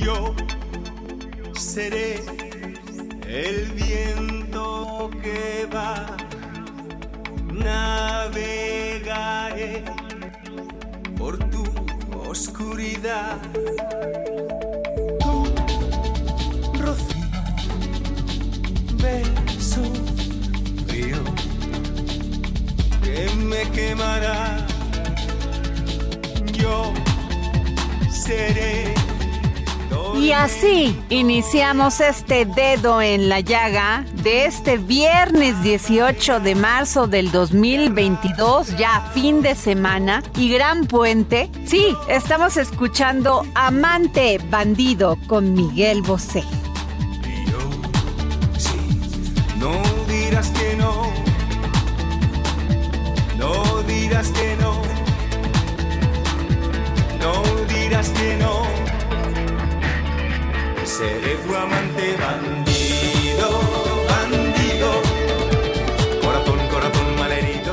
Yo seré el viento que va, navegaré por tu oscuridad. Tu rocío, beso frío que me quemará. Yo seré. Y así iniciamos este dedo en la llaga de este viernes 18 de marzo del 2022, ya fin de semana y gran puente. Sí, estamos escuchando Amante Bandido con Miguel Bosé. Yo, sí, no dirás que no, no dirás que no, no dirás que no, seré tu amante bandido, bandido, corazón, corazón malherido.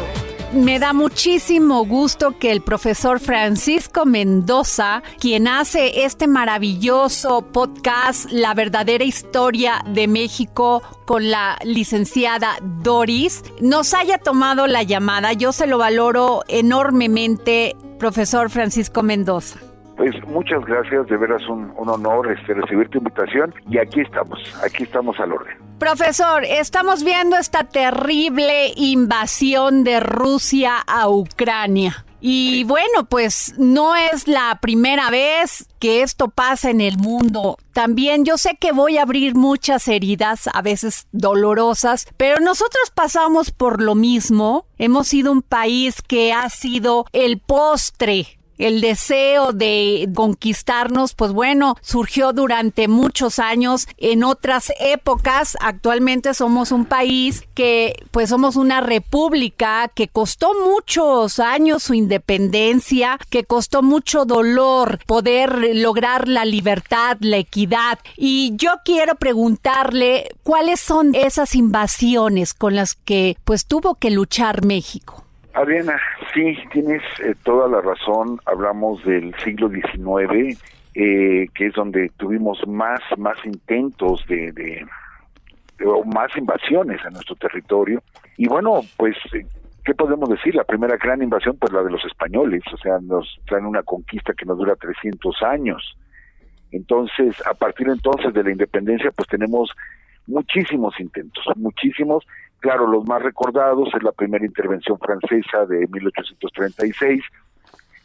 Me da muchísimo gusto que el profesor Francisco Mendoza, quien hace este maravilloso podcast, La verdadera historia de México con la licenciada Doris, nos haya tomado la llamada. Yo se lo valoro enormemente, profesor Francisco Mendoza. Pues muchas gracias, de veras un, un honor este, recibir tu invitación y aquí estamos, aquí estamos al orden. Profesor, estamos viendo esta terrible invasión de Rusia a Ucrania. Y bueno, pues no es la primera vez que esto pasa en el mundo. También yo sé que voy a abrir muchas heridas, a veces dolorosas, pero nosotros pasamos por lo mismo. Hemos sido un país que ha sido el postre el deseo de conquistarnos, pues bueno, surgió durante muchos años en otras épocas. Actualmente somos un país que, pues somos una república que costó muchos años su independencia, que costó mucho dolor poder lograr la libertad, la equidad. Y yo quiero preguntarle cuáles son esas invasiones con las que, pues tuvo que luchar México. Adriana, sí, tienes eh, toda la razón. Hablamos del siglo XIX, eh, que es donde tuvimos más, más intentos de, de, o más invasiones a nuestro territorio. Y bueno, pues, eh, ¿qué podemos decir? La primera gran invasión, pues la de los españoles. O sea, nos traen una conquista que nos dura 300 años. Entonces, a partir entonces de la independencia, pues tenemos muchísimos intentos, muchísimos. Claro, los más recordados es la primera intervención francesa de 1836,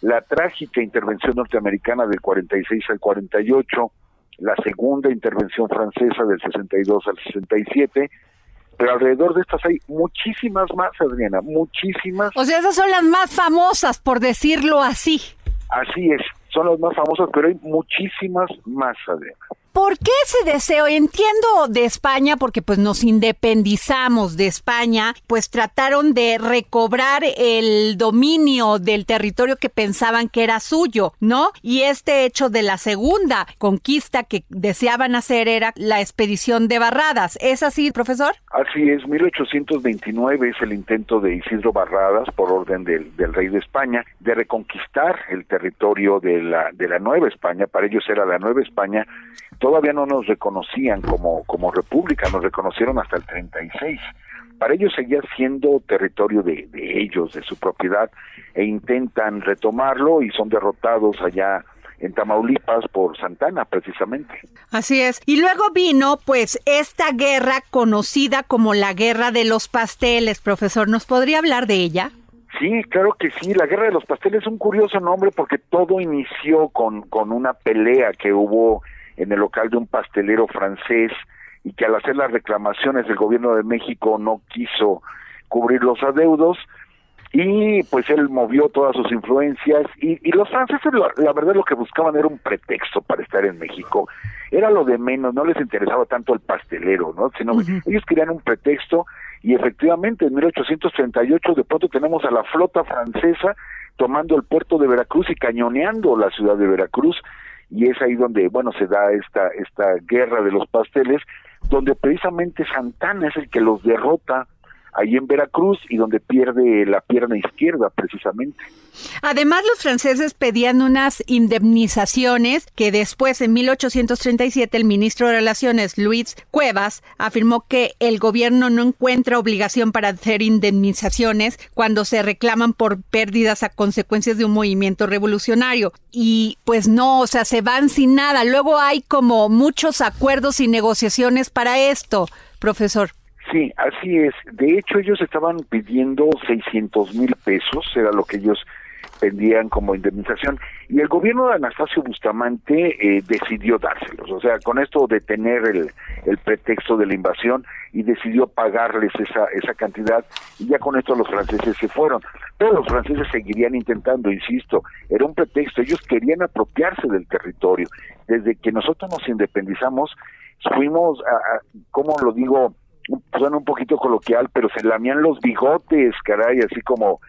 la trágica intervención norteamericana del 46 al 48, la segunda intervención francesa del 62 al 67, pero alrededor de estas hay muchísimas más, Adriana, muchísimas. O sea, esas son las más famosas, por decirlo así. Así es. son las más famosas, pero hay muchísimas más, además. ¿Por qué ese deseo? Entiendo de España porque pues nos independizamos de España, pues trataron de recobrar el dominio del territorio que pensaban que era suyo, ¿no? Y este hecho de la segunda conquista que deseaban hacer era la expedición de Barradas. ¿Es así, profesor? Así es, 1829 es el intento de Isidro Barradas por orden del, del rey de España de reconquistar el territorio de la, de la Nueva España, para ellos era la Nueva España todavía no nos reconocían como, como república, nos reconocieron hasta el 36. Para ellos seguía siendo territorio de, de ellos, de su propiedad, e intentan retomarlo y son derrotados allá en Tamaulipas por Santana, precisamente. Así es. Y luego vino, pues, esta guerra conocida como la Guerra de los Pasteles, profesor. ¿Nos podría hablar de ella? Sí, claro que sí. La Guerra de los Pasteles es un curioso nombre porque todo inició con, con una pelea que hubo en el local de un pastelero francés y que al hacer las reclamaciones el gobierno de México no quiso cubrir los adeudos y pues él movió todas sus influencias y, y los franceses la, verdad lo que buscaban era un pretexto para estar en México. Era lo de menos no les interesaba tanto el pastelero no sino ellos querían un pretexto y efectivamente en 1838 de pronto tenemos a la flota francesa tomando el puerto de Veracruz y cañoneando la ciudad de Veracruz y es ahí donde, bueno, se da esta, esta guerra de los pasteles, donde precisamente Santana es el que los derrota ahí en Veracruz y donde pierde la pierna izquierda precisamente. Además, los franceses pedían unas indemnizaciones que después, en 1837, el ministro de Relaciones, Luis Cuevas, afirmó que el gobierno no encuentra obligación para hacer indemnizaciones cuando se reclaman por pérdidas a consecuencias de un movimiento revolucionario. Y pues no, o sea, se van sin nada. Luego hay como muchos acuerdos y negociaciones para esto, profesor. Sí, así es. De hecho, ellos estaban pidiendo 600 mil pesos, era lo que ellos pedían como indemnización, y el gobierno de Anastasio Bustamante eh, decidió dárselos, o sea, con esto detener el, el pretexto de la invasión y decidió pagarles esa, esa cantidad, y ya con esto los franceses se fueron. Pero los franceses seguirían intentando, insisto, era un pretexto, ellos querían apropiarse del territorio. Desde que nosotros nos independizamos, fuimos, a, ¿cómo lo digo?, suena un poquito coloquial, pero se lamían los bigotes, caray, así como,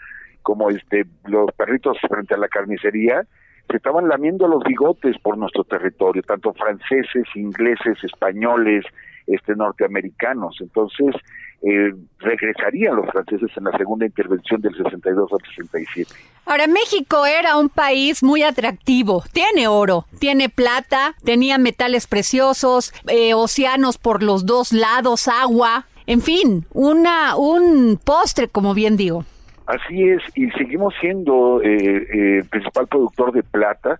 como este, los perritos frente a la carnicería, se estaban lamiendo los bigotes por nuestro territorio, tanto franceses, ingleses, españoles, este, norteamericanos. Entonces, eh, regresarían los franceses en la segunda intervención del 62 al 67. Ahora, México era un país muy atractivo. Tiene oro, tiene plata, tenía metales preciosos, eh, océanos por los dos lados, agua, en fin, una, un postre, como bien digo. Así es, y seguimos siendo eh, eh, principal productor de plata.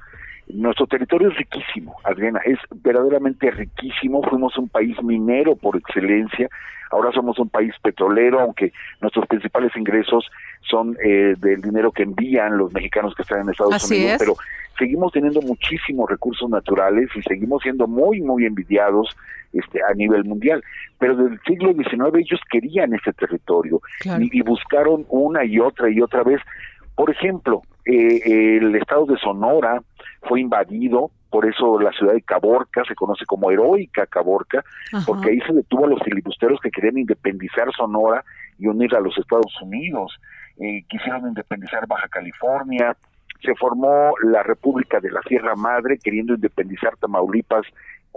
Nuestro territorio es riquísimo, Adriana, es verdaderamente riquísimo. Fuimos un país minero por excelencia. Ahora somos un país petrolero, aunque nuestros principales ingresos son eh, del dinero que envían los mexicanos que están en Estados Unidos, pero seguimos teniendo muchísimos recursos naturales y seguimos siendo muy, muy envidiados este, a nivel mundial. Pero desde el siglo XIX ellos querían ese territorio y, buscaron una y otra y otra vez. Por ejemplo, eh, el estado de Sonora fue invadido por eso la ciudad de Caborca se conoce como heroica Caborca, porque ahí se detuvo a los filibusteros que querían independizar Sonora y unir a los Estados Unidos. Eh, quisieron independizar Baja California, se formó la República de la Sierra Madre queriendo independizar Tamaulipas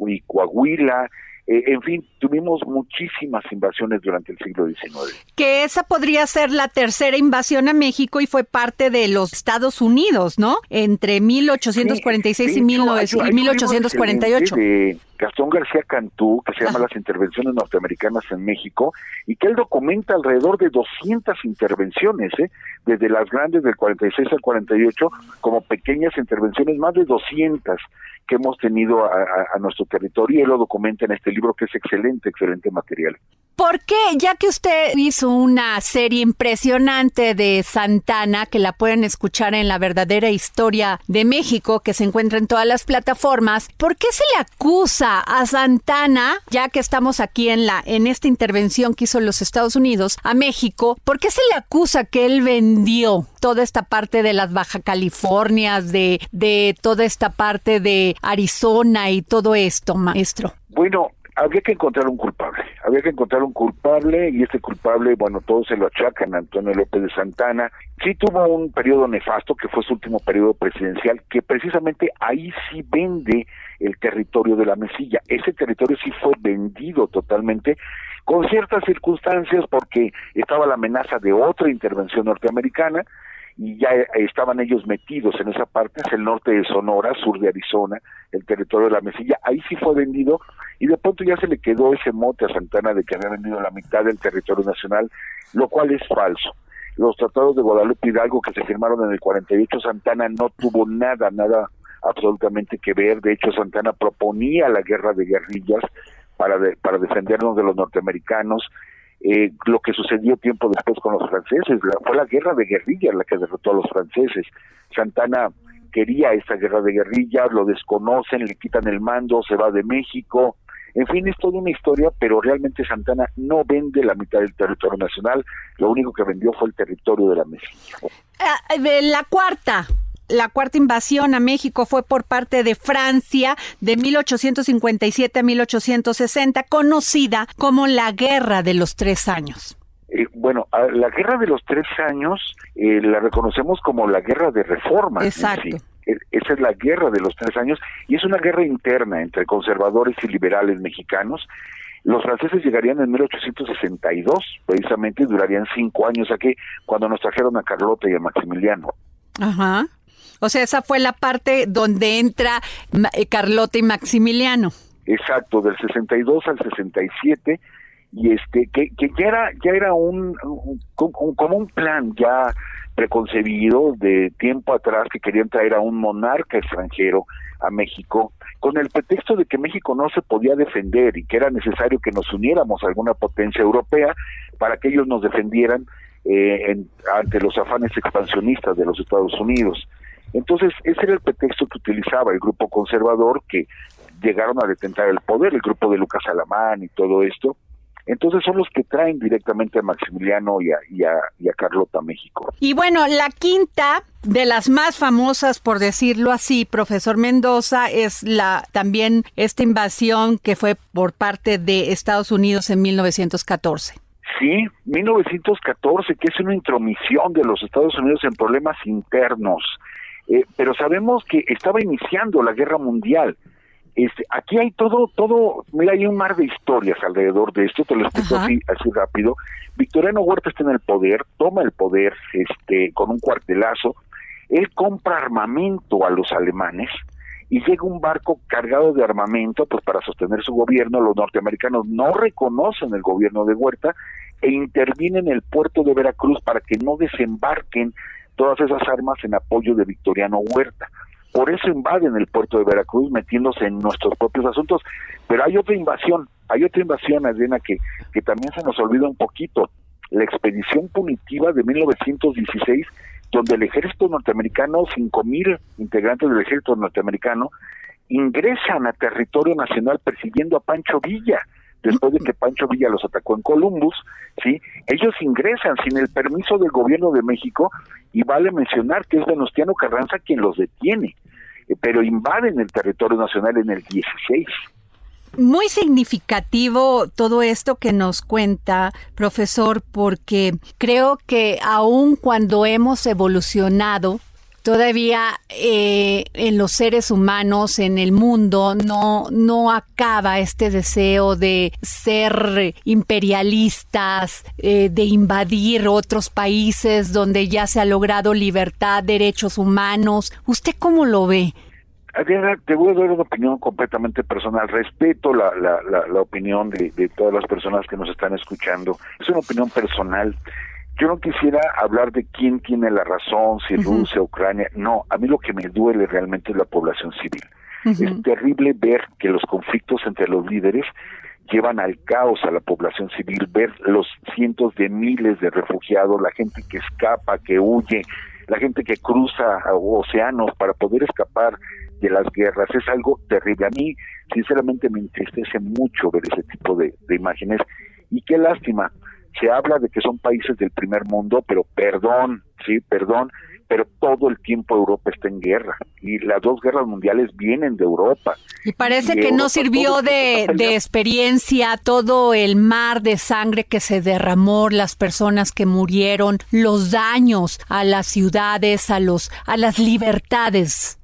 y Coahuila, eh, en fin, tuvimos muchísimas invasiones durante el siglo XIX. Que esa podría ser la tercera invasión a México y fue parte de los Estados Unidos, ¿no? Entre 1846 y, 1848. De Gastón García Cantú, que se llama Las Intervenciones Norteamericanas en México, y que él documenta alrededor de 200 intervenciones, ¿eh? desde las grandes del 46 al 48, como pequeñas intervenciones, más de 200 que hemos tenido a, nuestro territorio y él lo documenta en este libro que es excelente, excelente material. ¿Por qué? Ya que usted hizo una serie impresionante de Santana, que la pueden escuchar en La verdadera historia de México, que se encuentra en todas las plataformas, ¿por qué se le acusa a Santana, ya que estamos aquí en la en esta intervención que hizo los Estados Unidos a México, ¿por qué se le acusa que él vendió toda esta parte de las Baja Californias, de, de toda esta parte de Arizona y todo esto, maestro? Bueno, había que encontrar un culpable, había que encontrar un culpable y este culpable, bueno, todos se lo achacan Antonio López de Santana. Sí tuvo un periodo nefasto que fue su último periodo presidencial, que precisamente ahí sí vende el territorio de la Mesilla. Ese territorio sí fue vendido totalmente con ciertas circunstancias porque estaba la amenaza de otra intervención norteamericana, y ya estaban ellos metidos en esa parte, es el norte de Sonora, sur de Arizona, el territorio de la Mesilla, ahí sí fue vendido y de pronto ya se le quedó ese mote a Santana de que había vendido la mitad del territorio nacional, lo cual es falso. Los tratados de Guadalupe Hidalgo que se firmaron en el 48, Santana no tuvo nada, nada absolutamente que ver, de hecho Santana proponía la guerra de guerrillas para, para defendernos de los norteamericanos, eh, lo que sucedió tiempo después con los franceses. fue la guerra de guerrillas la que derrotó a los franceses. Santana quería esa guerra de guerrillas, lo desconocen, le quitan el mando, se va de México. En fin, es toda una historia, pero realmente Santana no vende la mitad del territorio nacional, lo único que vendió fue el territorio de la México. Ah, la cuarta, la cuarta invasión a México fue por parte de Francia de 1857 a 1860, conocida como la Guerra de los Tres Años. Eh, bueno, la Guerra de los Tres Años eh, la reconocemos como la Guerra de Reforma. Exacto. E, esa es la Guerra de los Tres Años y es una guerra interna entre conservadores y liberales mexicanos. Los franceses llegarían en 1862, precisamente, durarían cinco años aquí, cuando nos trajeron a Carlota y a Maximiliano. Ajá. O sea, esa fue la parte donde entra eh, Carlota y Maximiliano. Exacto, del 62 al 67 y este que, ya era ya era un, como un plan ya preconcebido de tiempo atrás que querían traer a un monarca extranjero a México con el pretexto de que México no se podía defender y que era necesario que nos uniéramos a alguna potencia europea para que ellos nos defendieran eh, ante los afanes expansionistas de los Estados Unidos. Entonces, ese era el pretexto que utilizaba el grupo conservador que llegaron a detentar el poder, el grupo de Lucas Alamán y todo esto. Entonces son los que traen directamente a Maximiliano y a, y, a, y a Carlota a México. Y bueno, la quinta de las más famosas, por decirlo así, profesor Mendoza, es la también esta invasión que fue por parte de Estados Unidos en 1914. Sí, 1914, que es una intromisión de los Estados Unidos en problemas internos. Eh, pero sabemos que estaba iniciando la guerra mundial. Este, aquí hay todo, todo, mira, hay un mar de historias alrededor de esto, te lo explico así, así rápido. Victoriano Huerta está en el poder, toma el poder este, con un cuartelazo, él compra armamento a los alemanes y llega un barco cargado de armamento pues para sostener su gobierno, los norteamericanos no reconocen el gobierno de Huerta e intervienen en el puerto de Veracruz para que no desembarquen todas esas armas en apoyo de Victoriano Huerta. Por eso invaden el puerto de Veracruz metiéndose en nuestros propios asuntos. Pero hay otra invasión, hay otra invasión, Adriana, que, que también se nos olvida un poquito. La expedición punitiva de 1916, donde el ejército norteamericano, 5.000 integrantes del ejército norteamericano, ingresan a territorio nacional persiguiendo a Pancho Villa después de que Pancho Villa los atacó en Columbus, ¿sí? Ellos ingresan sin el permiso del gobierno de México y vale mencionar que es Venustiano Carranza quien los detiene, eh, pero invaden el territorio nacional en el 16. Muy significativo todo esto que nos cuenta, profesor, porque creo que aun cuando hemos evolucionado, todavía eh, en los seres humanos, en el mundo, no, no acaba este deseo de ser imperialistas, eh, de invadir otros países donde ya se ha logrado libertad, derechos humanos. ¿Usted cómo lo ve? Adriana, te voy a dar una opinión completamente personal. Respeto la, la, la, opinión de, de, todas las personas que nos están escuchando. Es una opinión personal yo no quisiera hablar de quién tiene la razón, si Rusia, Ucrania, no, a mí lo que me duele realmente es la población civil. Es terrible ver que los conflictos entre los líderes llevan al caos a la población civil, ver los cientos de miles de refugiados, la gente que escapa, que huye, la gente que cruza océanos para poder escapar de las guerras, es algo terrible. A mí, sinceramente, me entristece mucho ver ese tipo de, de imágenes y qué lástima se habla de que son países del primer mundo, pero perdón, sí, perdón, pero todo el tiempo Europa está en guerra y las dos guerras mundiales vienen de Europa. Y parece que no sirvió de, de, experiencia todo el mar de sangre que se derramó, las personas que murieron, los daños a las ciudades, a los a las libertades.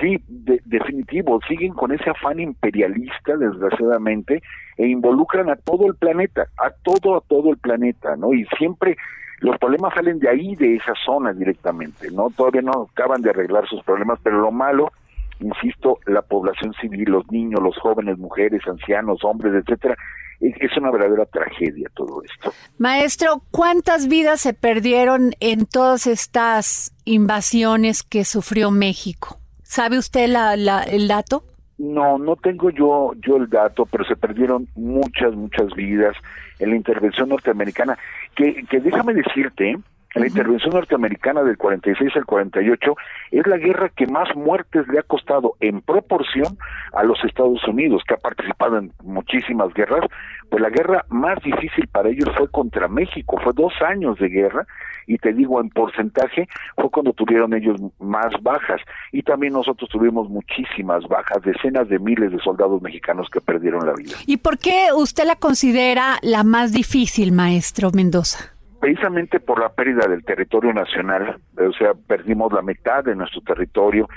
Sí, de, definitivo, siguen con ese afán imperialista, desgraciadamente, e involucran a todo el planeta, a todo, a todo el planeta, ¿no? Y siempre los problemas salen de ahí, de esa zona directamente, ¿no? Todavía no acaban de arreglar sus problemas, pero lo malo, insisto, la población civil, los niños, los jóvenes, mujeres, ancianos, hombres, etcétera, es una verdadera tragedia todo esto. Maestro, ¿cuántas vidas se perdieron en todas estas invasiones que sufrió México? ¿Sabe usted la, la, el dato? No, no tengo yo yo el dato, pero se perdieron muchas, muchas vidas en la intervención norteamericana, que, que déjame decirte, la intervención norteamericana del 46 al 48 es la guerra que más muertes le ha costado en proporción a los Estados Unidos, que ha participado en muchísimas guerras, pues la guerra más difícil para ellos fue contra México, fue dos años de guerra, y te digo en porcentaje, fue cuando tuvieron ellos más bajas, y también nosotros tuvimos muchísimas bajas, decenas de miles de soldados mexicanos que perdieron la vida. ¿Y por qué usted la considera la más difícil, maestro Mendoza? precisamente por la pérdida del territorio nacional, o sea, perdimos la mitad de nuestro territorio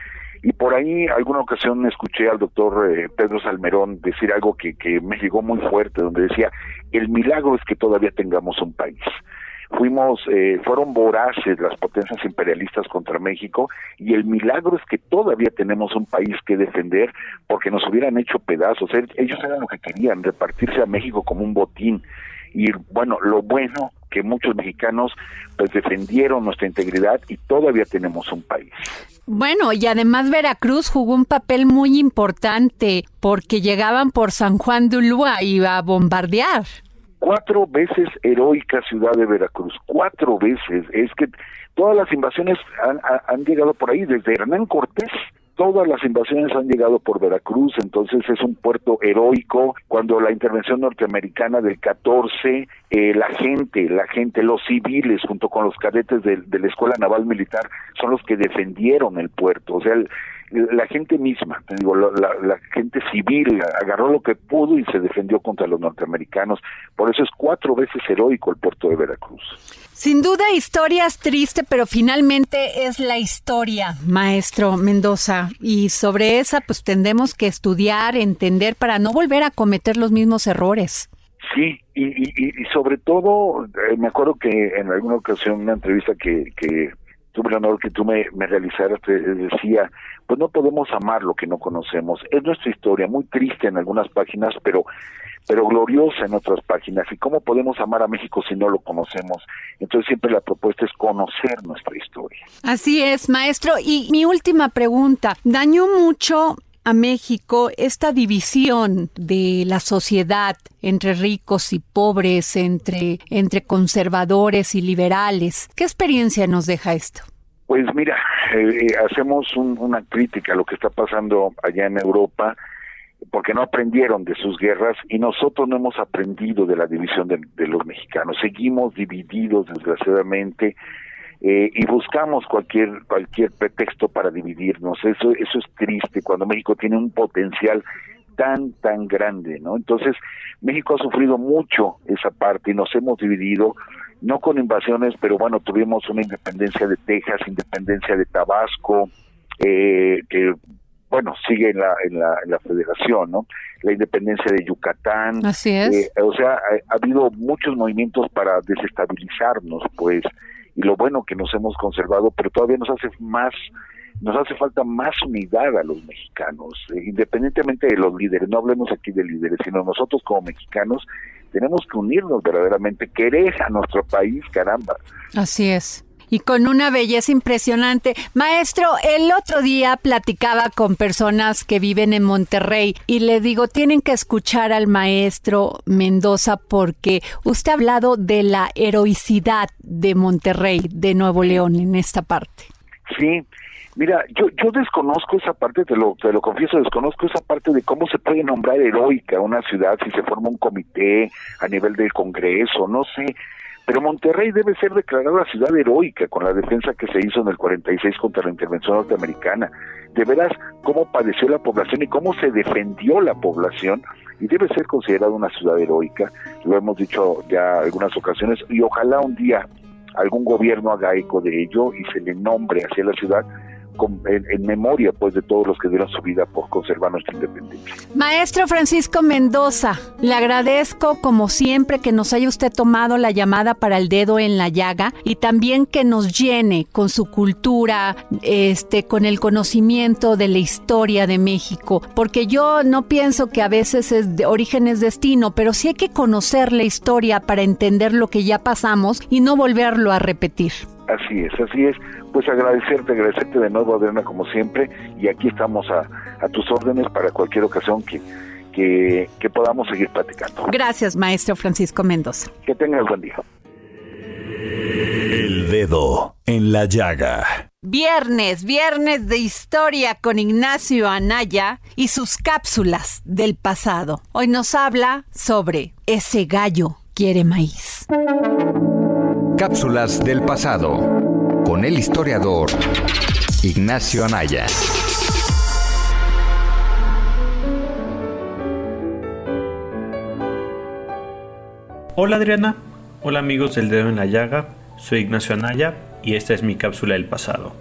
y por ahí alguna ocasión escuché al doctor eh, Pedro Salmerón decir algo que, que me llegó muy fuerte, donde decía, el milagro es que todavía tengamos un país. Fuimos, eh, fueron voraces las potencias imperialistas contra México y el milagro es que todavía tenemos un país que defender porque nos hubieran hecho pedazos. Ellos eran lo que querían, repartirse a México como un botín. Y bueno, lo bueno que muchos mexicanos pues defendieron nuestra integridad y todavía tenemos un país. Bueno, y además Veracruz jugó un papel muy importante porque llegaban por San Juan de Ulúa y iba a bombardear. Cuatro veces heroica ciudad de Veracruz, cuatro veces. Es que todas las invasiones han, llegado por ahí, desde Hernán Cortés todas las invasiones han llegado por Veracruz, entonces es un puerto heroico. Cuando la intervención norteamericana del 14, eh, la gente, la gente, los civiles, junto con los cadetes de, la Escuela Naval Militar, son los que defendieron el puerto. O sea, la gente misma, digo, la, la, gente civil agarró lo que pudo y se defendió contra los norteamericanos. Por eso es cuatro veces heroico el puerto de Veracruz. Sin duda, historias triste, pero finalmente es la historia, maestro Mendoza. Y sobre esa, pues tendemos que estudiar, entender para no volver a cometer los mismos errores. Sí, y, y, sobre todo, eh, me acuerdo que en alguna ocasión, una entrevista que, que tuve el honor que tú me, me realizaras, te decía, pues no podemos amar lo que no conocemos. Es nuestra historia, muy triste en algunas páginas, pero pero gloriosa en otras páginas. ¿Y cómo podemos amar a México si no lo conocemos? Entonces siempre la propuesta es conocer nuestra historia. Así es, maestro. Y mi última pregunta, ¿dañó mucho a México esta división de la sociedad entre ricos y pobres, entre, entre conservadores y liberales. ¿Qué experiencia nos deja esto? Pues mira, eh, hacemos una crítica a lo que está pasando allá en Europa porque no aprendieron de sus guerras y nosotros no hemos aprendido de la división de, los mexicanos. Seguimos divididos, desgraciadamente, eh, y buscamos cualquier cualquier pretexto para dividirnos. Eso eso es triste cuando México tiene un potencial tan tan grande, ¿no? Entonces México ha sufrido mucho esa parte y nos hemos dividido no con invasiones, pero bueno, tuvimos una independencia de Texas, independencia de Tabasco, eh, que bueno, sigue en la, en la, en la federación, ¿no? La independencia de Yucatán. Así es. Eh, o sea, ha, habido muchos movimientos para desestabilizarnos, pues, y lo bueno que nos hemos conservado, pero todavía nos hace más, nos hace falta más unidad a los mexicanos, eh, independientemente de los líderes, no hablemos aquí de líderes, sino nosotros como mexicanos tenemos que unirnos verdaderamente, querer a nuestro país, caramba. Así es y con una belleza impresionante. Maestro, el otro día platicaba con personas que viven en Monterrey y le digo, tienen que escuchar al maestro Mendoza porque usted ha hablado de la heroicidad de Monterrey, de Nuevo León, en esta parte. Sí, Mira, yo, yo desconozco esa parte, te lo, te lo confieso, desconozco esa parte de cómo se puede nombrar heroica una ciudad si se forma un comité a nivel del Congreso, no sé. Pero Monterrey debe ser declarada ciudad heroica con la defensa que se hizo en el 46 contra la intervención norteamericana. De veras, cómo padeció la población y cómo se defendió la población y debe ser considerada una ciudad heroica. Lo hemos dicho ya algunas ocasiones y ojalá un día algún gobierno haga eco de ello y se le nombre hacia la ciudad en, memoria pues de todos los que dieron su vida por conservar nuestra independencia. Maestro Francisco Mendoza, le agradezco como siempre que nos haya usted tomado la llamada para el dedo en la llaga y también que nos llene con su cultura, este, con el conocimiento de la historia de México, porque yo no pienso que a veces es de origen es destino, pero sí hay que conocer la historia para entender lo que ya pasamos y no volverlo a repetir. Así es, así es. Pues agradecerte, agradecerte de nuevo, Adriana, como siempre, y aquí estamos a, tus órdenes para cualquier ocasión que, que, que, podamos seguir platicando. Gracias, maestro Francisco Mendoza. Que tengas buen día. El dedo en la llaga. Viernes, viernes de historia con Ignacio Anaya y sus cápsulas del pasado. Hoy nos habla sobre ese gallo quiere maíz. Cápsulas del pasado con el historiador Ignacio Anaya. Hola Adriana, hola amigos del dedo en la llaga, soy Ignacio Anaya y esta es mi cápsula del pasado.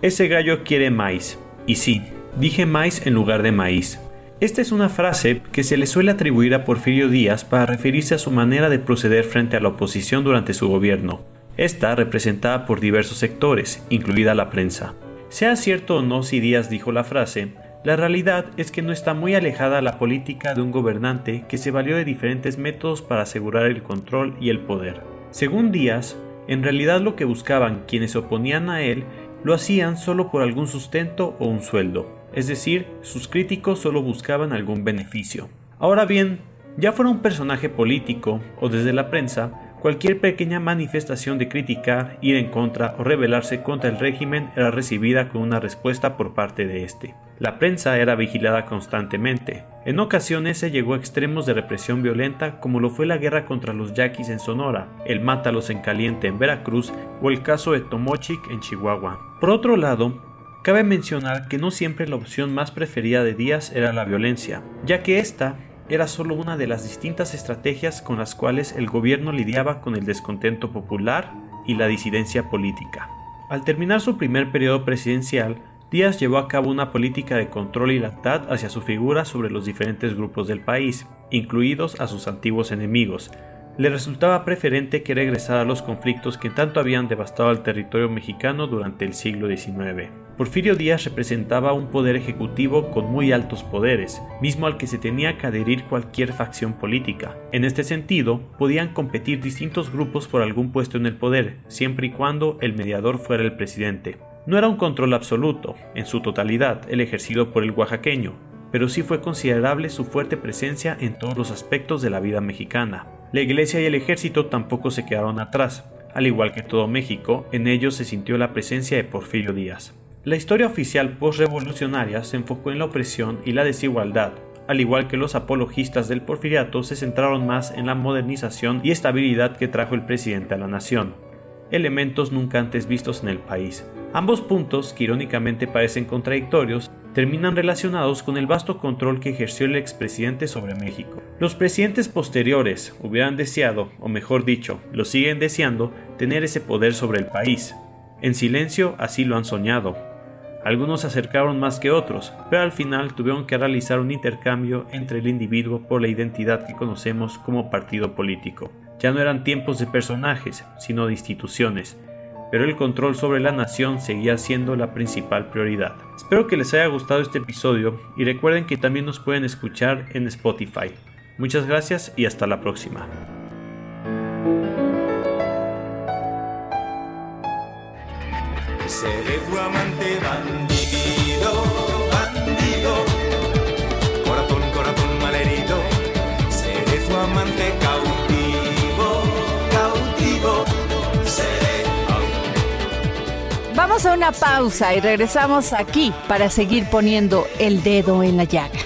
Ese gallo quiere maíz, y sí, dije maíz en lugar de maíz, esta es una frase que se le suele atribuir a Porfirio Díaz para referirse a su manera de proceder frente a la oposición durante su gobierno, esta representada por diversos sectores, incluida la prensa. Sea cierto o no si Díaz dijo la frase, la realidad es que no está muy alejada la política de un gobernante que se valió de diferentes métodos para asegurar el control y el poder. Según Díaz, en realidad lo que buscaban quienes se oponían a él lo hacían solo por algún sustento o un sueldo es decir, sus críticos solo buscaban algún beneficio. Ahora bien, ya fuera un personaje político o desde la prensa, cualquier pequeña manifestación de crítica, ir en contra o rebelarse contra el régimen era recibida con una respuesta por parte de este. La prensa era vigilada constantemente. En ocasiones se llegó a extremos de represión violenta como lo fue la guerra contra los yaquis en Sonora, el Mátalos en Caliente en Veracruz o el caso de Tomochic en Chihuahua. Por otro lado, Cabe mencionar que no siempre la opción más preferida de Díaz era la violencia, ya que esta era solo una de las distintas estrategias con las cuales el gobierno lidiaba con el descontento popular y la disidencia política. Al terminar su primer periodo presidencial, Díaz llevó a cabo una política de control y lealtad hacia su figura sobre los diferentes grupos del país, incluidos a sus antiguos enemigos, le resultaba preferente que regresara a los conflictos que tanto habían devastado al territorio mexicano durante el siglo XIX. Porfirio Díaz representaba un poder ejecutivo con muy altos poderes, mismo al que se tenía que adherir cualquier facción política. En este sentido, podían competir distintos grupos por algún puesto en el poder, siempre y cuando el mediador fuera el presidente. No era un control absoluto, en su totalidad, el ejercido por el oaxaqueño, pero sí fue considerable su fuerte presencia en todos los aspectos de la vida mexicana. La iglesia y el ejército tampoco se quedaron atrás. Al igual que todo México, en ellos se sintió la presencia de Porfirio Díaz. La historia oficial postrevolucionaria se enfocó en la opresión y la desigualdad, al igual que los apologistas del porfiriato se centraron más en la modernización y estabilidad que trajo el presidente a la nación, elementos nunca antes vistos en el país. Ambos puntos, que irónicamente parecen contradictorios, terminan relacionados con el vasto control que ejerció el expresidente sobre México. Los presidentes posteriores hubieran deseado, o mejor dicho, lo siguen deseando, tener ese poder sobre el país. En silencio así lo han soñado. Algunos se acercaron más que otros, pero al final tuvieron que realizar un intercambio entre el individuo por la identidad que conocemos como partido político. Ya no eran tiempos de personajes, sino de instituciones, pero el control sobre la nación seguía siendo la principal prioridad. Espero que les haya gustado este episodio y recuerden que también nos pueden escuchar en Spotify. Muchas gracias y hasta la próxima. Vamos a una pausa y regresamos aquí para seguir poniendo el dedo en la llaga.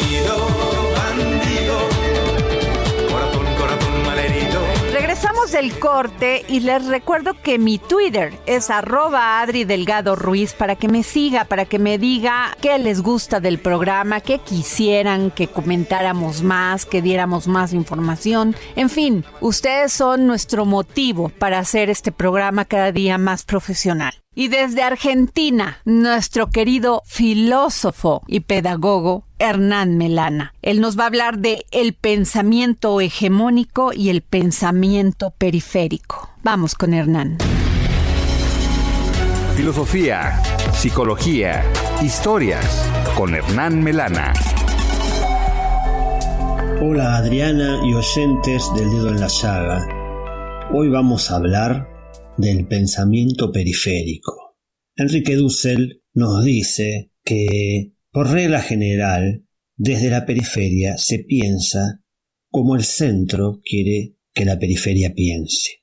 Regresamos del corte y les recuerdo que mi Twitter es arroba Adri Delgado Ruiz para que me siga, para que me diga qué les gusta del programa, qué quisieran que comentáramos más, que diéramos más información. En fin, ustedes son nuestro motivo para hacer este programa cada día más profesional. Y desde Argentina, nuestro querido filósofo y pedagogo Hernán Melana. Él nos va a hablar de el pensamiento hegemónico y el pensamiento periférico. Vamos con Hernán. Filosofía, psicología, historias con Hernán Melana. Hola Adriana y oyentes del dedo en la llaga. Hoy vamos a hablar del pensamiento periférico. Enrique Dussel nos dice que, por regla general, desde la periferia se piensa como el centro quiere que la periferia piense.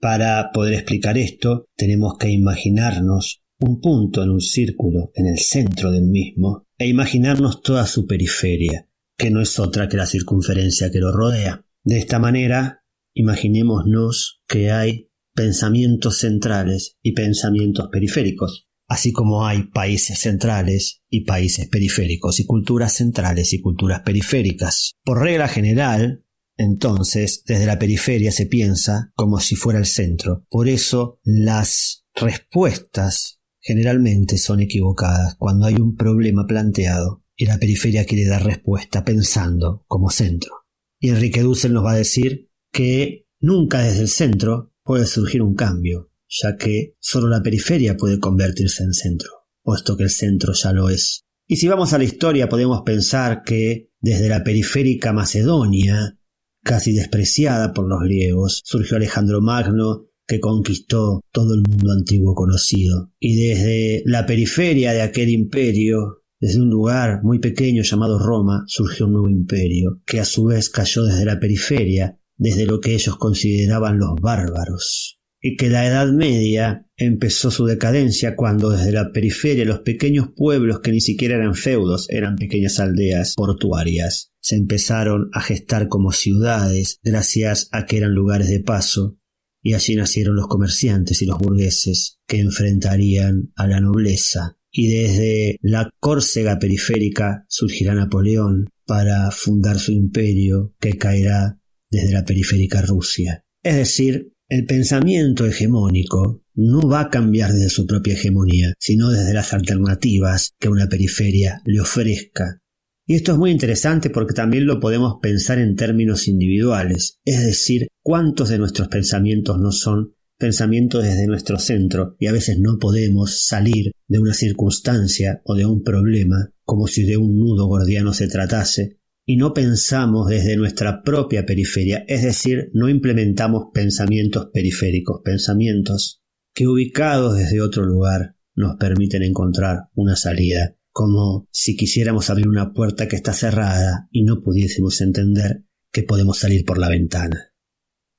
Para poder explicar esto, tenemos que imaginarnos un punto en un círculo en el centro del mismo e imaginarnos toda su periferia, que no es otra que la circunferencia que lo rodea. De esta manera, imaginémonos que hay pensamientos centrales y pensamientos periféricos, así como hay países centrales y países periféricos y culturas centrales y culturas periféricas. Por regla general, entonces, desde la periferia se piensa como si fuera el centro. Por eso, las respuestas generalmente son equivocadas cuando hay un problema planteado y la periferia quiere dar respuesta pensando como centro. Y Enrique Dussel nos va a decir que nunca desde el centro puede surgir un cambio, ya que solo la periferia puede convertirse en centro, puesto que el centro ya lo es. Y si vamos a la historia podemos pensar que desde la periférica Macedonia, casi despreciada por los griegos, surgió Alejandro Magno, que conquistó todo el mundo antiguo conocido. Y desde la periferia de aquel imperio, desde un lugar muy pequeño llamado Roma, surgió un nuevo imperio, que a su vez cayó desde la periferia, desde lo que ellos consideraban los bárbaros. y que la Edad Media empezó su decadencia cuando desde la periferia los pequeños pueblos que ni siquiera eran feudos, eran pequeñas aldeas portuarias, se empezaron a gestar como ciudades gracias a que eran lugares de paso y allí nacieron los comerciantes y los burgueses que enfrentarían a la nobleza y desde la Córcega periférica surgirá Napoleón para fundar su imperio que caerá desde la periférica Rusia. Es decir, el pensamiento hegemónico no va a cambiar desde su propia hegemonía, sino desde las alternativas que una periferia le ofrezca. Y esto es muy interesante porque también lo podemos pensar en términos individuales, es decir, cuántos de nuestros pensamientos no son pensamientos desde nuestro centro y a veces no podemos salir de una circunstancia o de un problema como si de un nudo gordiano se tratase y no pensamos desde nuestra propia periferia, es decir, no implementamos pensamientos periféricos, pensamientos que ubicados desde otro lugar nos permiten encontrar una salida, como si quisiéramos abrir una puerta que está cerrada y no pudiésemos entender que podemos salir por la ventana.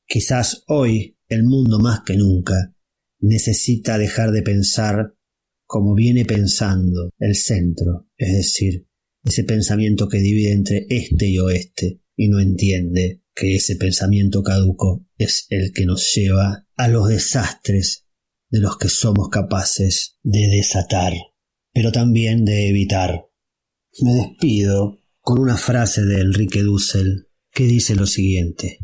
Quizás hoy el mundo más que nunca necesita dejar de pensar como viene pensando el centro, es decir, ese pensamiento que divide entre este y oeste y no entiende que ese pensamiento caduco es el que nos lleva a los desastres de los que somos capaces de desatar, pero también de evitar. Me despido con una frase de Enrique Dussel que dice lo siguiente.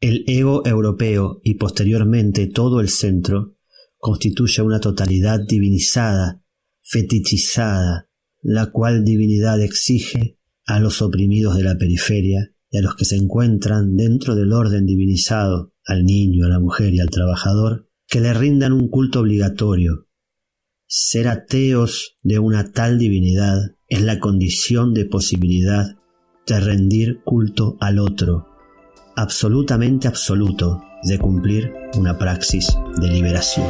El ego europeo y posteriormente todo el centro constituye una totalidad divinizada, fetichizada, la cual divinidad exige a los oprimidos de la periferia y a los que se encuentran dentro del orden divinizado, al niño, a la mujer y al trabajador, que le rindan un culto obligatorio. Ser ateos de una tal divinidad es la condición de posibilidad de rendir culto al otro, absolutamente absoluto, de cumplir una praxis de liberación.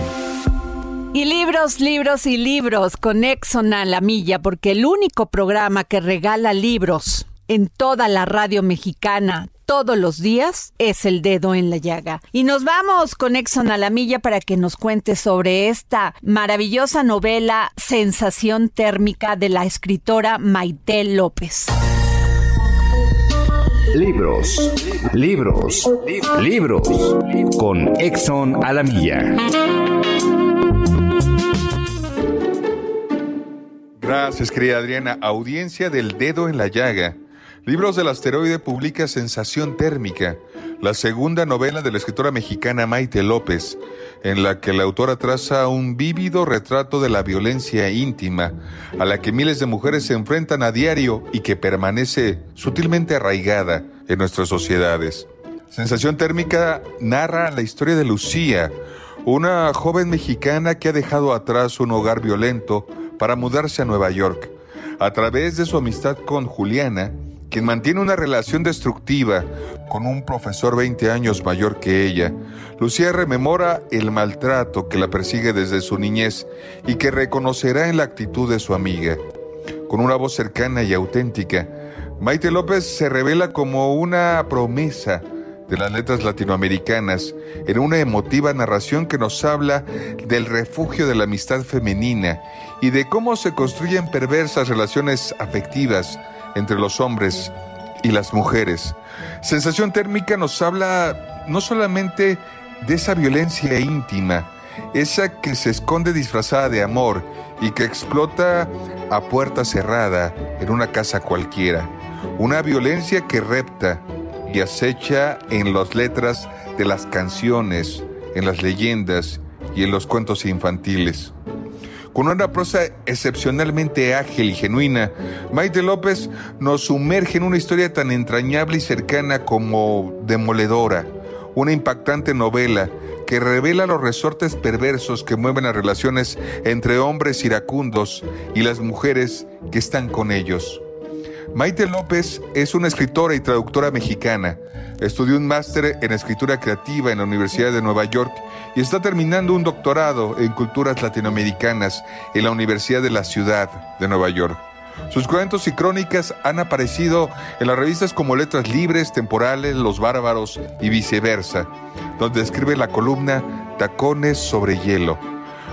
Y libros, libros y libros con Exxon a la milla, porque el único programa que regala libros en toda la radio mexicana todos los días es el dedo en la llaga. Y nos vamos con Exxon a la milla para que nos cuente sobre esta maravillosa novela Sensación térmica de la escritora Maite López. Libros, libros, libros con Exxon a la milla. Gracias, querida Adriana. Audiencia del dedo en la llaga. Libros del asteroide publica Sensación térmica, la segunda novela de la escritora mexicana Maite López, en la que la autora traza un vívido retrato de la violencia íntima, a la que miles de mujeres se enfrentan a diario y que permanece sutilmente arraigada en nuestras sociedades. Sensación térmica narra la historia de Lucía, una joven mexicana que ha dejado atrás un hogar violento para mudarse a Nueva York. A través de su amistad con Juliana, quien mantiene una relación destructiva con un profesor 20 años mayor que ella, Lucía rememora el maltrato que la persigue desde su niñez y que reconocerá en la actitud de su amiga. Con una voz cercana y auténtica, Maite López se revela como una promesa de las letras latinoamericanas en una emotiva narración que nos habla del refugio de la amistad femenina y de cómo se construyen perversas relaciones afectivas entre los hombres y las mujeres. Sensación térmica nos habla no solamente de esa violencia íntima, esa que se esconde disfrazada de amor y que explota a puerta cerrada en una casa cualquiera. Una violencia que repta y acecha en las letras de las canciones, en las leyendas y en los cuentos infantiles. Con una prosa excepcionalmente ágil y genuina, Maite López nos sumerge en una historia tan entrañable y cercana como demoledora, una impactante novela que revela los resortes perversos que mueven las relaciones entre hombres iracundos y las mujeres que están con ellos. Maite López es una escritora y traductora mexicana. Estudió un máster en escritura creativa en la Universidad de Nueva York y está terminando un doctorado en culturas latinoamericanas en la Universidad de la Ciudad de Nueva York. Sus cuentos y crónicas han aparecido en las revistas como Letras Libres, Temporales, Los Bárbaros y viceversa, donde escribe la columna Tacones sobre hielo.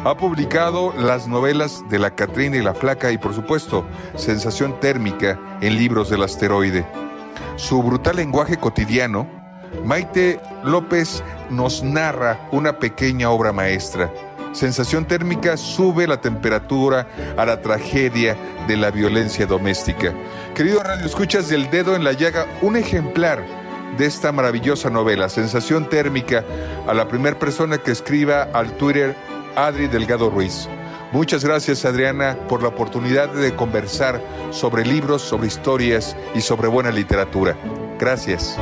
Ha publicado las novelas de La Catrina y la Flaca y por supuesto Sensación térmica en libros del asteroide. Su brutal lenguaje cotidiano, Maite López nos narra una pequeña obra maestra. Sensación térmica sube la temperatura a la tragedia de la violencia doméstica. Querido Radio Escuchas del Dedo en la Llaga, un ejemplar de esta maravillosa novela, Sensación térmica, a la primera persona que escriba al Twitter Adri Delgado Ruiz. Muchas gracias Adriana por la oportunidad de conversar sobre libros, sobre historias y sobre buena literatura. Gracias.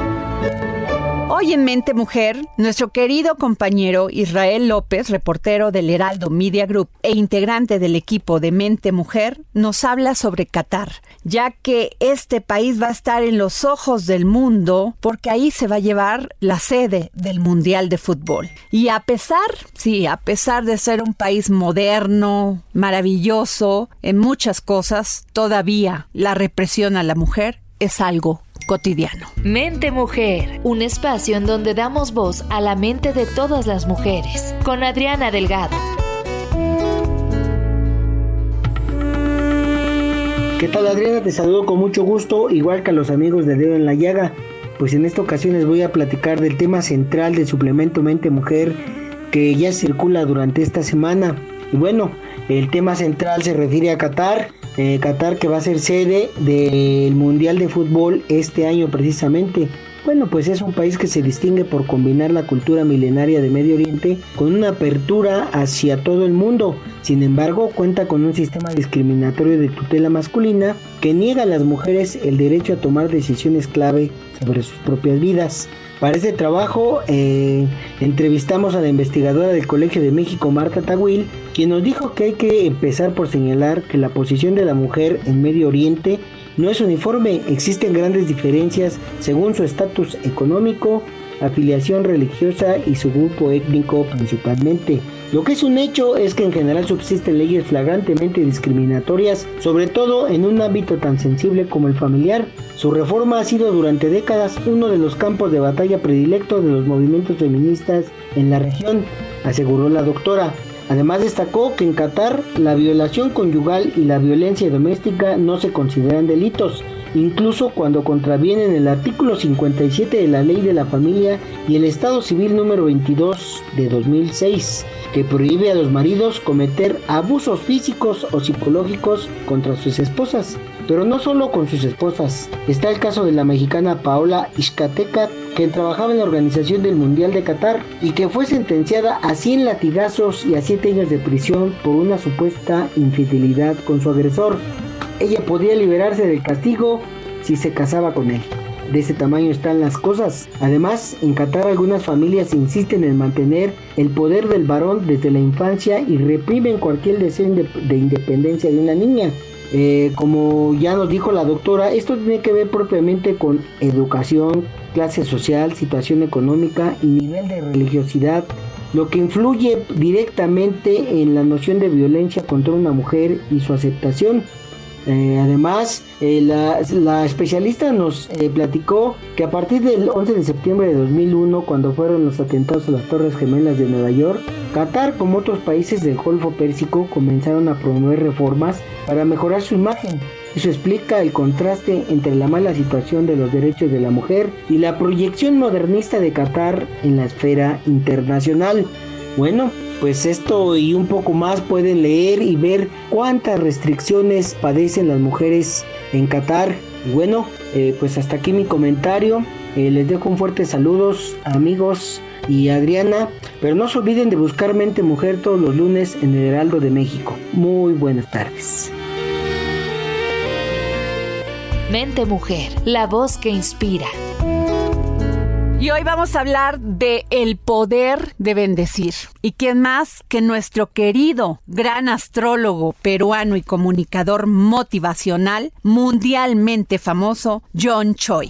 Hoy en Mente Mujer, nuestro querido compañero Israel López, reportero del Heraldo Media Group e integrante del equipo de Mente Mujer, nos habla sobre Qatar, ya que este país va a estar en los ojos del mundo porque ahí se va a llevar la sede del Mundial de Fútbol. Y a pesar, sí, a pesar de ser un país moderno, maravilloso en muchas cosas, todavía la represión a la mujer es algo cotidiano. Mente Mujer, un espacio en donde damos voz a la mente de todas las mujeres, con Adriana Delgado. ¿Qué tal Adriana? Te saludo con mucho gusto, igual que a los amigos de Dedo en la Llaga. Pues en esta ocasión les voy a platicar del tema central del suplemento Mente Mujer que ya circula durante esta semana. Y bueno, el tema central se refiere a Qatar, eh, Qatar que va a ser sede del Mundial de Fútbol este año precisamente. Bueno, pues es un país que se distingue por combinar la cultura milenaria de Medio Oriente con una apertura hacia todo el mundo. Sin embargo, cuenta con un sistema discriminatorio de tutela masculina que niega a las mujeres el derecho a tomar decisiones clave sobre sus propias vidas. Para este trabajo eh, entrevistamos a la investigadora del Colegio de México, Marta Tawil, quien nos dijo que hay que empezar por señalar que la posición de la mujer en Medio Oriente no es uniforme, existen grandes diferencias según su estatus económico, afiliación religiosa y su grupo étnico principalmente. Lo que es un hecho es que en general subsisten leyes flagrantemente discriminatorias, sobre todo en un ámbito tan sensible como el familiar. Su reforma ha sido durante décadas uno de los campos de batalla predilectos de los movimientos feministas en la región, aseguró la doctora. Además destacó que en Qatar la violación conyugal y la violencia doméstica no se consideran delitos, incluso cuando contravienen el artículo 57 de la Ley de la Familia y el Estado Civil número 22 de 2006, que prohíbe a los maridos cometer abusos físicos o psicológicos contra sus esposas. Pero no solo con sus esposas. Está el caso de la mexicana Paola Izcateca, que trabajaba en la organización del Mundial de Qatar y que fue sentenciada a 100 latigazos y a 7 años de prisión por una supuesta infidelidad con su agresor. Ella podía liberarse del castigo si se casaba con él. De ese tamaño están las cosas. Además, en Qatar algunas familias insisten en mantener el poder del varón desde la infancia y reprimen cualquier deseo de independencia de una niña. Eh, como ya nos dijo la doctora, esto tiene que ver propiamente con educación, clase social, situación económica y nivel de religiosidad, lo que influye directamente en la noción de violencia contra una mujer y su aceptación. Eh, además, eh, la, especialista nos eh, platicó que a partir del 11 de septiembre de 2001, cuando fueron los atentados a las Torres Gemelas de Nueva York, Qatar, como otros países del Golfo Pérsico, comenzaron a promover reformas para mejorar su imagen. Eso explica el contraste entre la mala situación de los derechos de la mujer y la proyección modernista de Qatar en la esfera internacional. Bueno, pues esto y un poco más pueden leer y ver cuántas restricciones padecen las mujeres en Qatar. Y bueno, eh, pues hasta aquí mi comentario. Eh, les dejo un fuerte saludos amigos y Adriana, pero no se olviden de buscar Mente Mujer todos los lunes en el Heraldo de México. Muy buenas tardes. Mente Mujer, la voz que inspira. Y hoy vamos a hablar de el poder de bendecir. ¿Y quién más que nuestro querido gran astrólogo peruano y comunicador motivacional mundialmente famoso, John Choi?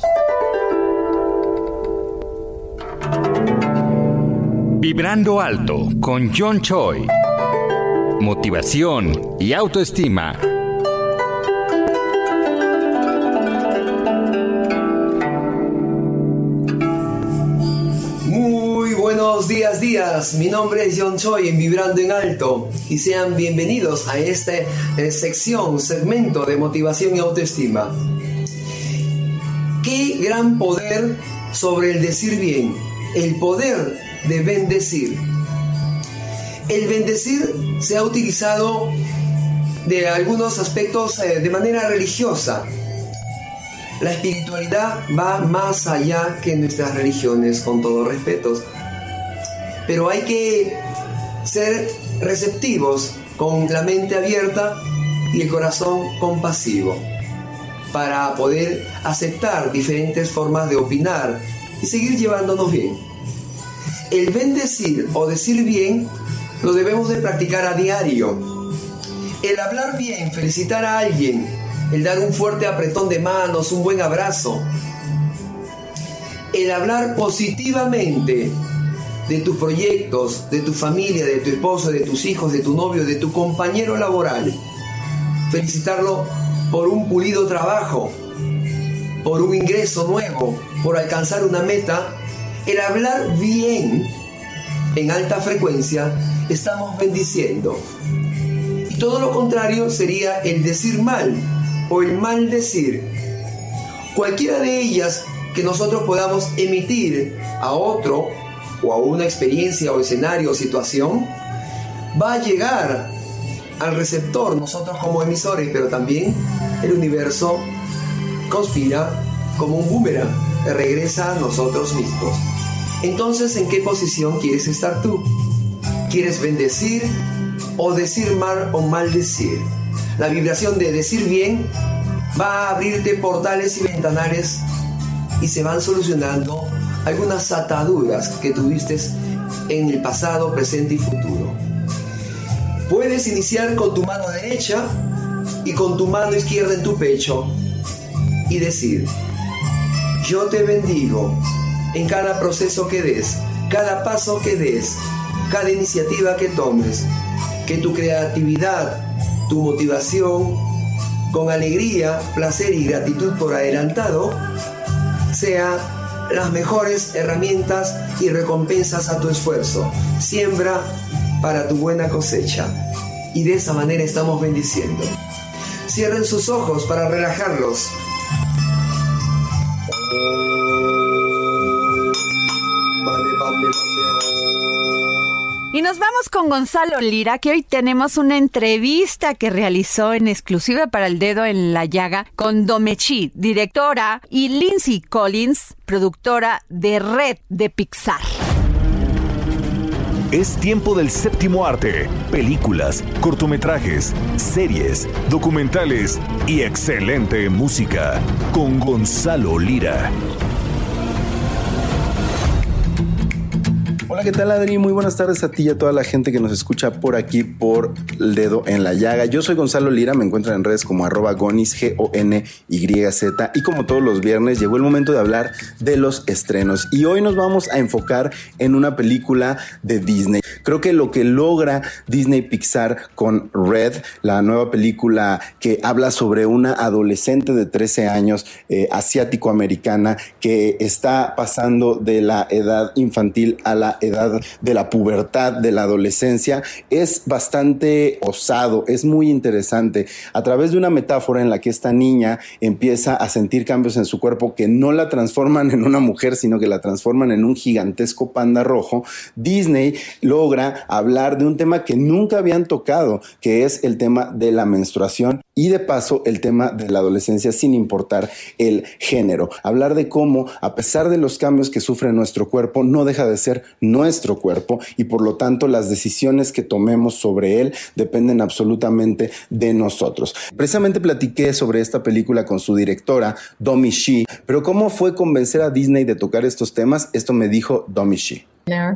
Vibrando alto con John Choi. Motivación y autoestima Buenos días, días. Mi nombre es John Choi en Vibrando en Alto y sean bienvenidos a esta eh, sección, segmento de motivación y autoestima. Qué gran poder sobre el decir bien, el poder de bendecir. El bendecir se ha utilizado de algunos aspectos eh, de manera religiosa. La espiritualidad va más allá que nuestras religiones, con todo respeto. Pero hay que ser receptivos con la mente abierta y el corazón compasivo para poder aceptar diferentes formas de opinar y seguir llevándonos bien. El bendecir o decir bien lo debemos de practicar a diario el hablar bien, felicitar a alguien, el dar un fuerte apretón de manos, un buen abrazo, el hablar positivamente de tus proyectos, de tu familia, de tu esposo, de tus hijos, de tu novio, de tu compañero laboral. Felicitarlo por un pulido trabajo, por un ingreso nuevo, por alcanzar una meta. El hablar bien en alta frecuencia, estamos bendiciendo. Todo lo contrario sería el decir mal o el mal decir. Cualquiera de ellas que nosotros podamos emitir a otro o a una experiencia o escenario o situación, va a llegar al receptor, nosotros como emisores, pero también el universo conspira como un boomerang regresa a nosotros mismos. Entonces, ¿en qué posición quieres estar tú? ¿Quieres bendecir o decir mal o maldecir. La vibración de decir bien va a abrirte portales y ventanales y se van solucionando algunas ataduras que tuviste en el pasado, presente y futuro. Puedes iniciar con tu mano derecha y con tu mano izquierda en tu pecho y decir, yo te bendigo en cada proceso que des, cada paso que des, cada iniciativa que tomes, que tu creatividad, tu motivación, con alegría, placer y gratitud por adelantado, sea las mejores herramientas y recompensas a tu esfuerzo. Siembra para tu buena cosecha. Y de esa manera estamos bendiciendo. Cierren sus ojos para relajarlos. Y nos vamos con Gonzalo Lira, que hoy tenemos una entrevista que realizó en exclusiva para el dedo en la llaga con Domechi, directora, y Lindsay Collins, productora de Red de Pixar. Es tiempo del séptimo arte, películas, cortometrajes, series, documentales y excelente música con Gonzalo Lira. Hola, ¿qué tal Adri? Muy buenas tardes a ti y a toda la gente que nos escucha por aquí por el dedo en la llaga. Yo soy Gonzalo Lira, me encuentran en redes como arroba gonis, G-O-N-Y-Z. Y como todos los viernes, llegó el momento de hablar de los estrenos. Y hoy nos vamos a enfocar en una película de Disney. Creo que lo que logra Disney Pixar con Red, la nueva película que habla sobre una adolescente de 13 años, eh, asiático-americana, que está pasando de la edad infantil a la edad de la pubertad, de la adolescencia, es bastante osado, es muy interesante. A través de una metáfora en la que esta niña empieza a sentir cambios en su cuerpo que no la transforman en una mujer, sino que la transforman en un gigantesco panda rojo, Disney logra hablar de un tema que nunca habían tocado, que es el tema de la menstruación y de paso el tema de la adolescencia sin importar el género. Hablar de cómo, a pesar de los cambios que sufre nuestro cuerpo, no deja de ser nuestro cuerpo y por lo tanto las decisiones que tomemos sobre él dependen absolutamente de nosotros. Precisamente platiqué sobre esta película con su directora, Domi Shi, pero ¿cómo fue convencer a Disney de tocar estos temas? Esto me dijo Domi Shi.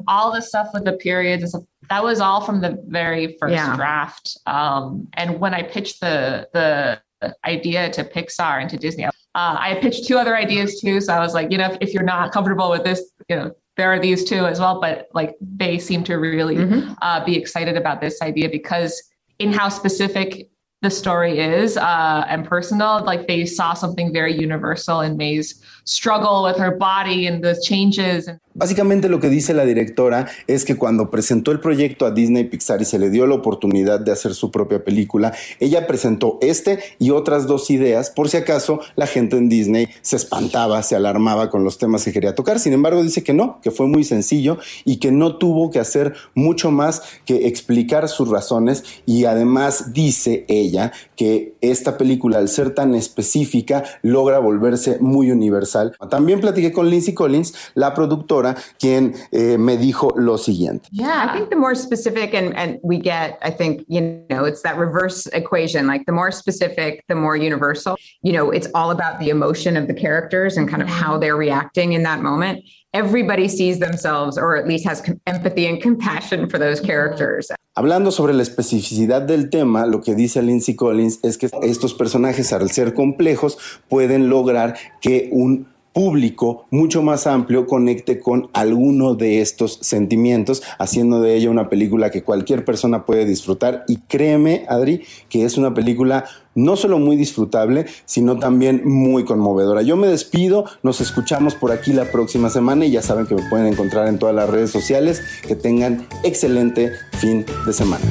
All the stuff with the periods that was all from the very first yeah. draft. Um, and when I pitched the the idea to Pixar and to Disney, uh, I pitched two other ideas too. So I was like, you know, if, if, you're not comfortable with this, you know, there are these two as well. But like they seem to really mm-hmm. uh, be excited about this idea because in how specific the story is uh, and personal, like they saw something very universal in May's struggle with her body and the changes. Básicamente lo que dice la directora es que cuando presentó el proyecto a Disney Pixar y se le dio la oportunidad de hacer su propia película, ella presentó este y otras dos ideas por si acaso la gente en Disney se espantaba, se alarmaba con los temas que quería tocar. Sin embargo, dice que no, que fue muy sencillo y que no tuvo que hacer mucho más que explicar sus razones y además dice ella que esta película al ser tan específica logra volverse muy universal. También platiqué con Lindsay Collins, la productora quien eh, me dijo lo siguiente. Yeah, I think the more specific and, and we get, I think, you know, it's that reverse equation. Like the more specific, the more universal. You know, it's all about the emotion of the characters and kind of how they're reacting in that moment. Everybody sees themselves or at least has empathy and compassion for those characters. Hablando sobre la especificidad del tema, lo que dice Lindsay Collins es que estos personajes, al ser complejos, pueden lograr que un público mucho más amplio conecte con alguno de estos sentimientos, haciendo de ella una película que cualquier persona puede disfrutar. Y créeme, Adri, que es una película no solo muy disfrutable, sino también muy conmovedora. Yo me despido, nos escuchamos por aquí la próxima semana y ya saben que me pueden encontrar en todas las redes sociales. Que tengan excelente fin de semana.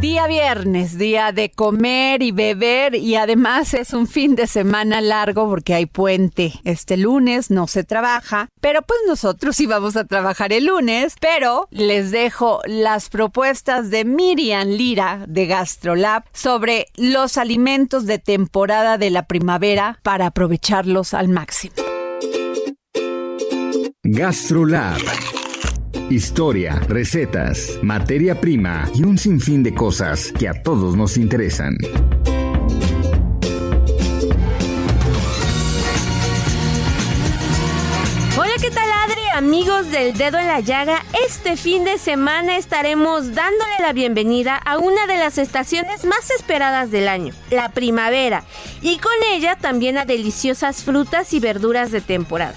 Día viernes, día de comer y beber y además es un fin de semana largo porque hay puente. Este lunes no se trabaja, pero pues nosotros sí vamos a trabajar el lunes, pero les dejo las propuestas de Miriam Lira de GastroLab sobre los alimentos de temporada de la primavera para aprovecharlos al máximo. GastroLab Historia, recetas, materia prima y un sinfín de cosas que a todos nos interesan. Hola, ¿qué tal Adri? Amigos del dedo en la llaga, este fin de semana estaremos dándole la bienvenida a una de las estaciones más esperadas del año, la primavera, y con ella también a deliciosas frutas y verduras de temporada.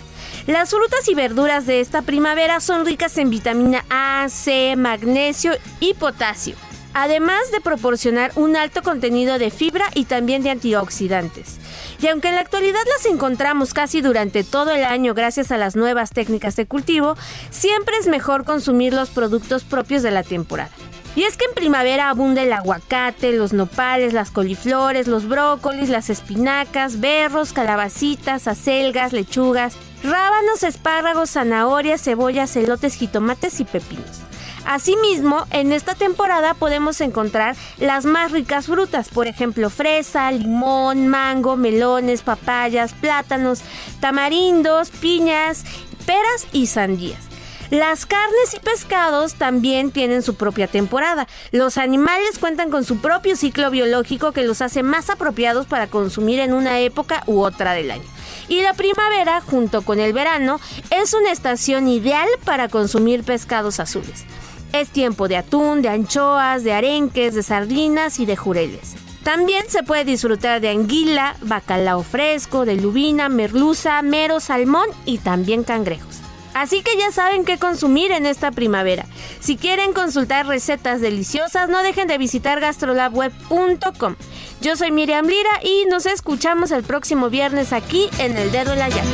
Las frutas y verduras de esta primavera son ricas en vitamina A, C, magnesio y potasio, además de proporcionar un alto contenido de fibra y también de antioxidantes. Y aunque en la actualidad las encontramos casi durante todo el año gracias a las nuevas técnicas de cultivo, siempre es mejor consumir los productos propios de la temporada. Y es que en primavera abunda el aguacate, los nopales, las coliflores, los brócolis, las espinacas, berros, calabacitas, acelgas, lechugas, rábanos, espárragos, zanahorias, cebollas, elotes, jitomates y pepinos. Asimismo, en esta temporada podemos encontrar las más ricas frutas, por ejemplo, fresa, limón, mango, melones, papayas, plátanos, tamarindos, piñas, peras y sandías. Las carnes y pescados también tienen su propia temporada. Los animales cuentan con su propio ciclo biológico que los hace más apropiados para consumir en una época u otra del año. Y la primavera, junto con el verano, es una estación ideal para consumir pescados azules. Es tiempo de atún, de anchoas, de arenques, de sardinas y de jureles. También se puede disfrutar de anguila, bacalao fresco, de lubina, merluza, mero, salmón y también cangrejos. Así que ya saben qué consumir en esta primavera. Si quieren consultar recetas deliciosas, no dejen de visitar gastrolabweb.com. Yo soy Miriam Lira y nos escuchamos el próximo viernes aquí en El Dedo en la Llaga.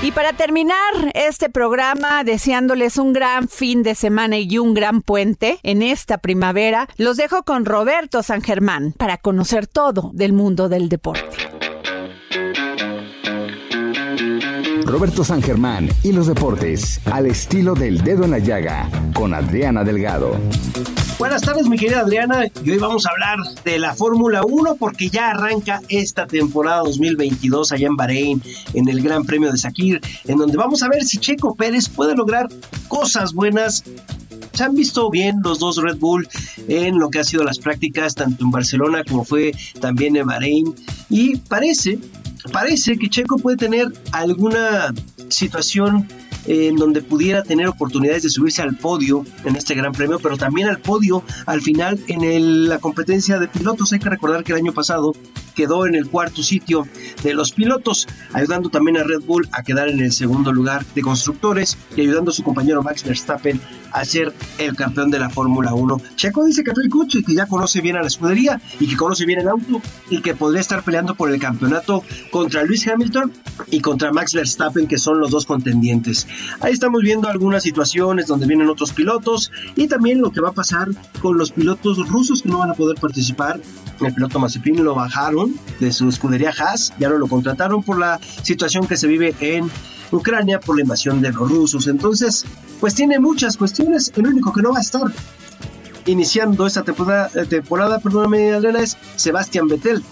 Y para terminar este programa, deseándoles un gran fin de semana y un gran puente en esta primavera, los dejo con Roberto San Germán para conocer todo del mundo del deporte. Roberto San Germán y los deportes, al estilo del dedo en la llaga, con Adriana Delgado. Buenas tardes, mi querida Adriana. Y hoy vamos a hablar de la Fórmula 1 porque ya arranca esta temporada 2022 allá en Bahrein, en el Gran Premio de Sakir, en donde vamos a ver si Checo Pérez puede lograr cosas buenas se han visto bien los dos Red Bull en lo que ha sido las prácticas, tanto en Barcelona como fue también en Bahrein. Y parece parece que Checo puede tener alguna situación en donde pudiera tener oportunidades de subirse al podio en este Gran Premio, pero también al podio al final en la competencia de pilotos. Hay que recordar que el año pasado quedó en el cuarto sitio de los pilotos, ayudando también a Red Bull a quedar en el segundo lugar de constructores y ayudando a su compañero Max Verstappen a ser el campeón de la Fórmula 1. Checo dice que trae coche y que ya conoce bien a la escudería y que conoce bien el auto y que podría estar peleando por el campeonato contra Luis Hamilton y contra Max Verstappen, que son los dos contendientes. Ahí estamos viendo algunas situaciones donde vienen otros pilotos y también lo que va a pasar con los pilotos rusos que no van a poder participar. El piloto Mazepin lo bajaron de su escudería Haas, ya no lo contrataron por la situación que se vive en Ucrania por la invasión de los rusos. Entonces, pues tiene muchas cuestiones. El único que no va a estar iniciando esta temporada, eh, temporada perdóname Adriana, es Sebastián Vettel,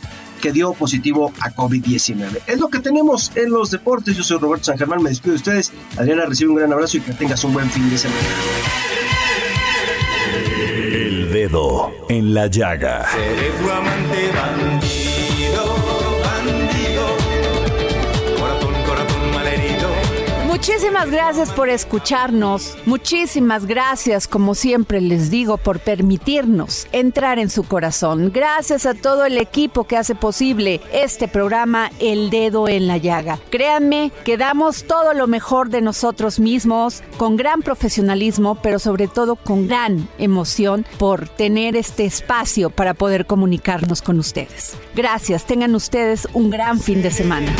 que dio positivo a COVID-19. Es lo que tenemos en los deportes. Yo soy Roberto San Germán, me despido de ustedes. Adriana, recibe un gran abrazo y que tengas un buen fin de semana. El dedo en la llaga. Seré tu amante Muchísimas gracias por escucharnos. Muchísimas gracias, como siempre les digo, por permitirnos entrar en su corazón. Gracias a todo el equipo que hace posible este programa El Dedo en la Llaga. Créanme que damos todo lo mejor de nosotros mismos, con gran profesionalismo, pero sobre todo con gran emoción por tener este espacio para poder comunicarnos con ustedes. Gracias, tengan ustedes un gran fin de semana.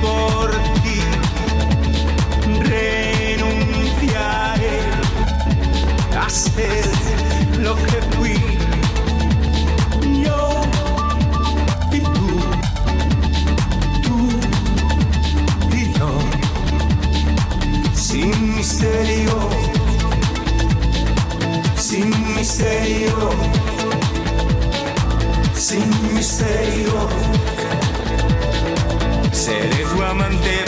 Por ti. Renunciaré a ser lo que fui. Yo y tú. Tú y yo. Sin misterio. Sin misterio. Sin misterio. Seré tu amante